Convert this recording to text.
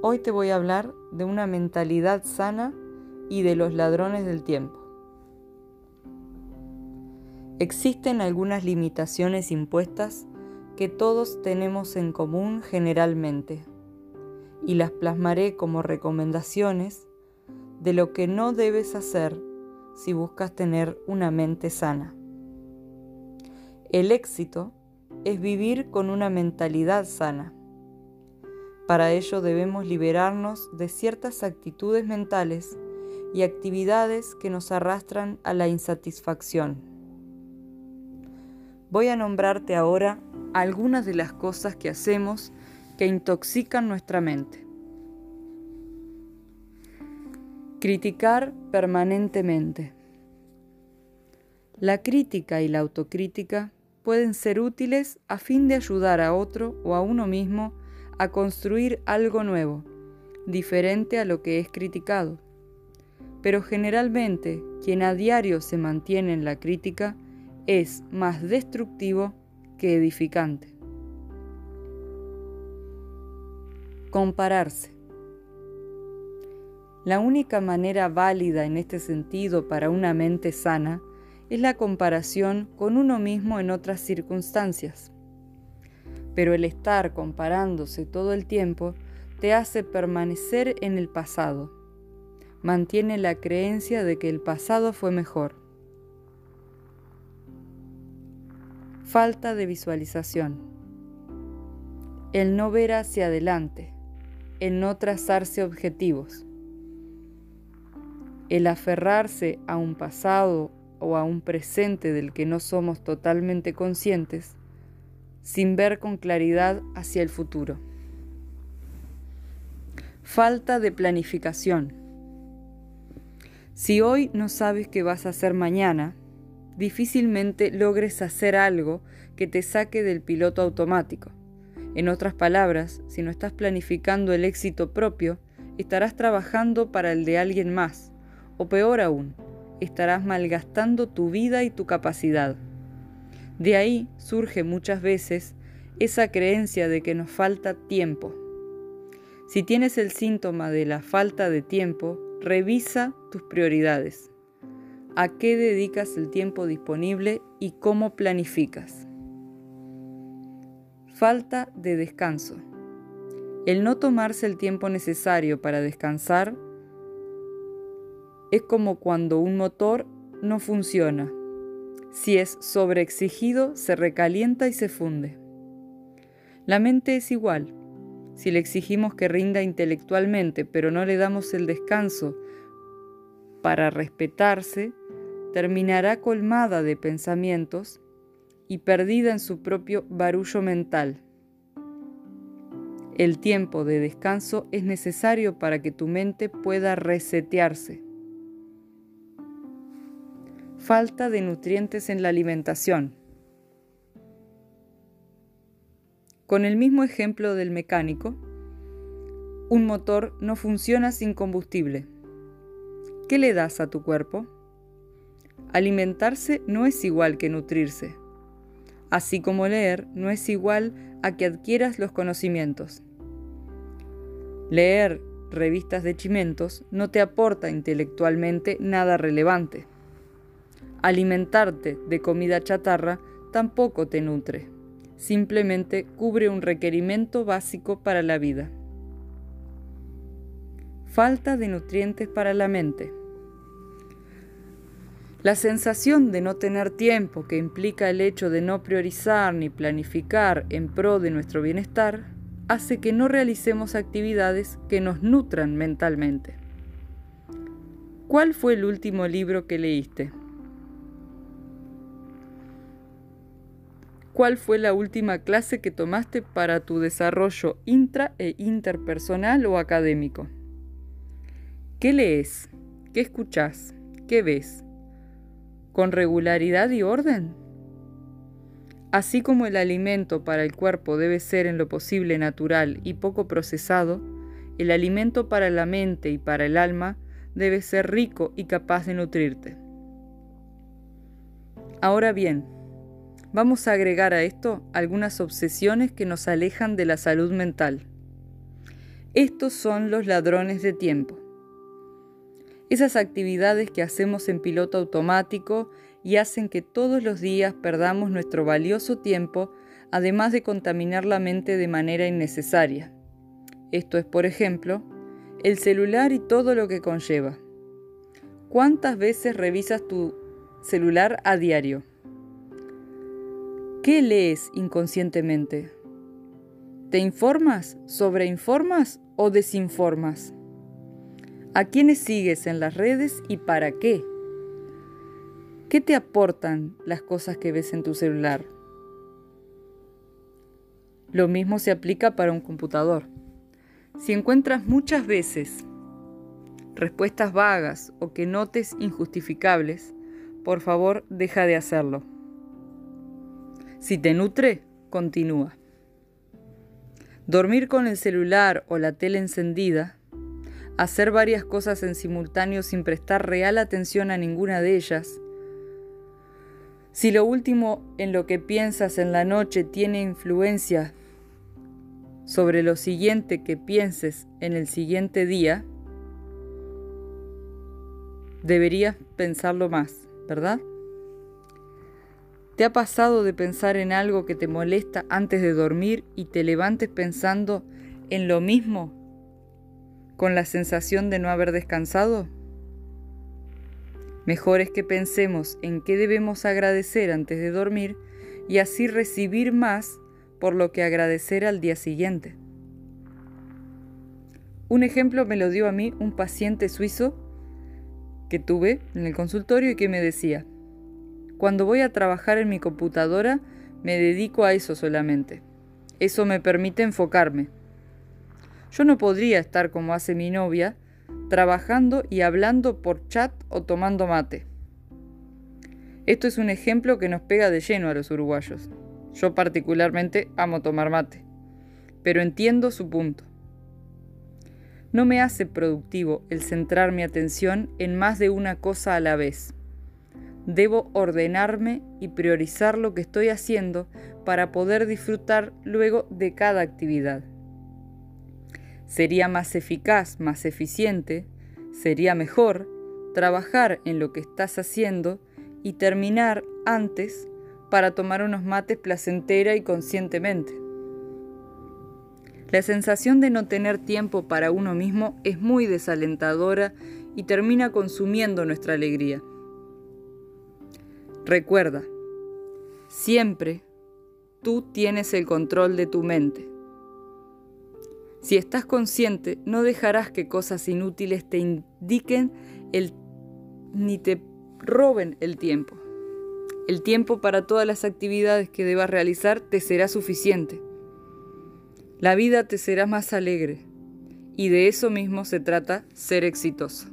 Hoy te voy a hablar de una mentalidad sana y de los ladrones del tiempo. Existen algunas limitaciones impuestas que todos tenemos en común generalmente y las plasmaré como recomendaciones de lo que no debes hacer si buscas tener una mente sana. El éxito es vivir con una mentalidad sana. Para ello debemos liberarnos de ciertas actitudes mentales y actividades que nos arrastran a la insatisfacción. Voy a nombrarte ahora algunas de las cosas que hacemos que intoxican nuestra mente. Criticar permanentemente. La crítica y la autocrítica pueden ser útiles a fin de ayudar a otro o a uno mismo a construir algo nuevo, diferente a lo que es criticado. Pero generalmente quien a diario se mantiene en la crítica es más destructivo que edificante. Compararse. La única manera válida en este sentido para una mente sana es la comparación con uno mismo en otras circunstancias. Pero el estar comparándose todo el tiempo te hace permanecer en el pasado. Mantiene la creencia de que el pasado fue mejor. Falta de visualización. El no ver hacia adelante el no trazarse objetivos. El aferrarse a un pasado o a un presente del que no somos totalmente conscientes, sin ver con claridad hacia el futuro. Falta de planificación. Si hoy no sabes qué vas a hacer mañana, difícilmente logres hacer algo que te saque del piloto automático. En otras palabras, si no estás planificando el éxito propio, estarás trabajando para el de alguien más, o peor aún, estarás malgastando tu vida y tu capacidad. De ahí surge muchas veces esa creencia de que nos falta tiempo. Si tienes el síntoma de la falta de tiempo, revisa tus prioridades. ¿A qué dedicas el tiempo disponible y cómo planificas? Falta de descanso. El no tomarse el tiempo necesario para descansar es como cuando un motor no funciona. Si es sobreexigido, se recalienta y se funde. La mente es igual. Si le exigimos que rinda intelectualmente, pero no le damos el descanso para respetarse, terminará colmada de pensamientos y perdida en su propio barullo mental. El tiempo de descanso es necesario para que tu mente pueda resetearse. Falta de nutrientes en la alimentación. Con el mismo ejemplo del mecánico, un motor no funciona sin combustible. ¿Qué le das a tu cuerpo? Alimentarse no es igual que nutrirse así como leer no es igual a que adquieras los conocimientos. Leer revistas de chimentos no te aporta intelectualmente nada relevante. Alimentarte de comida chatarra tampoco te nutre, simplemente cubre un requerimiento básico para la vida. Falta de nutrientes para la mente. La sensación de no tener tiempo que implica el hecho de no priorizar ni planificar en pro de nuestro bienestar hace que no realicemos actividades que nos nutran mentalmente. ¿Cuál fue el último libro que leíste? ¿Cuál fue la última clase que tomaste para tu desarrollo intra e interpersonal o académico? ¿Qué lees? ¿Qué escuchas? ¿Qué ves? con regularidad y orden. Así como el alimento para el cuerpo debe ser en lo posible natural y poco procesado, el alimento para la mente y para el alma debe ser rico y capaz de nutrirte. Ahora bien, vamos a agregar a esto algunas obsesiones que nos alejan de la salud mental. Estos son los ladrones de tiempo. Esas actividades que hacemos en piloto automático y hacen que todos los días perdamos nuestro valioso tiempo, además de contaminar la mente de manera innecesaria. Esto es, por ejemplo, el celular y todo lo que conlleva. ¿Cuántas veces revisas tu celular a diario? ¿Qué lees inconscientemente? ¿Te informas, sobreinformas o desinformas? ¿A quiénes sigues en las redes y para qué? ¿Qué te aportan las cosas que ves en tu celular? Lo mismo se aplica para un computador. Si encuentras muchas veces respuestas vagas o que notes injustificables, por favor deja de hacerlo. Si te nutre, continúa. Dormir con el celular o la tele encendida, hacer varias cosas en simultáneo sin prestar real atención a ninguna de ellas, si lo último en lo que piensas en la noche tiene influencia sobre lo siguiente que pienses en el siguiente día, deberías pensarlo más, ¿verdad? ¿Te ha pasado de pensar en algo que te molesta antes de dormir y te levantes pensando en lo mismo con la sensación de no haber descansado? Mejor es que pensemos en qué debemos agradecer antes de dormir y así recibir más por lo que agradecer al día siguiente. Un ejemplo me lo dio a mí un paciente suizo que tuve en el consultorio y que me decía, cuando voy a trabajar en mi computadora me dedico a eso solamente. Eso me permite enfocarme. Yo no podría estar como hace mi novia, trabajando y hablando por chat o tomando mate. Esto es un ejemplo que nos pega de lleno a los uruguayos. Yo particularmente amo tomar mate, pero entiendo su punto. No me hace productivo el centrar mi atención en más de una cosa a la vez. Debo ordenarme y priorizar lo que estoy haciendo para poder disfrutar luego de cada actividad. Sería más eficaz, más eficiente, sería mejor trabajar en lo que estás haciendo y terminar antes para tomar unos mates placentera y conscientemente. La sensación de no tener tiempo para uno mismo es muy desalentadora y termina consumiendo nuestra alegría. Recuerda, siempre tú tienes el control de tu mente. Si estás consciente, no dejarás que cosas inútiles te indiquen el, ni te roben el tiempo. El tiempo para todas las actividades que debas realizar te será suficiente. La vida te será más alegre y de eso mismo se trata ser exitoso.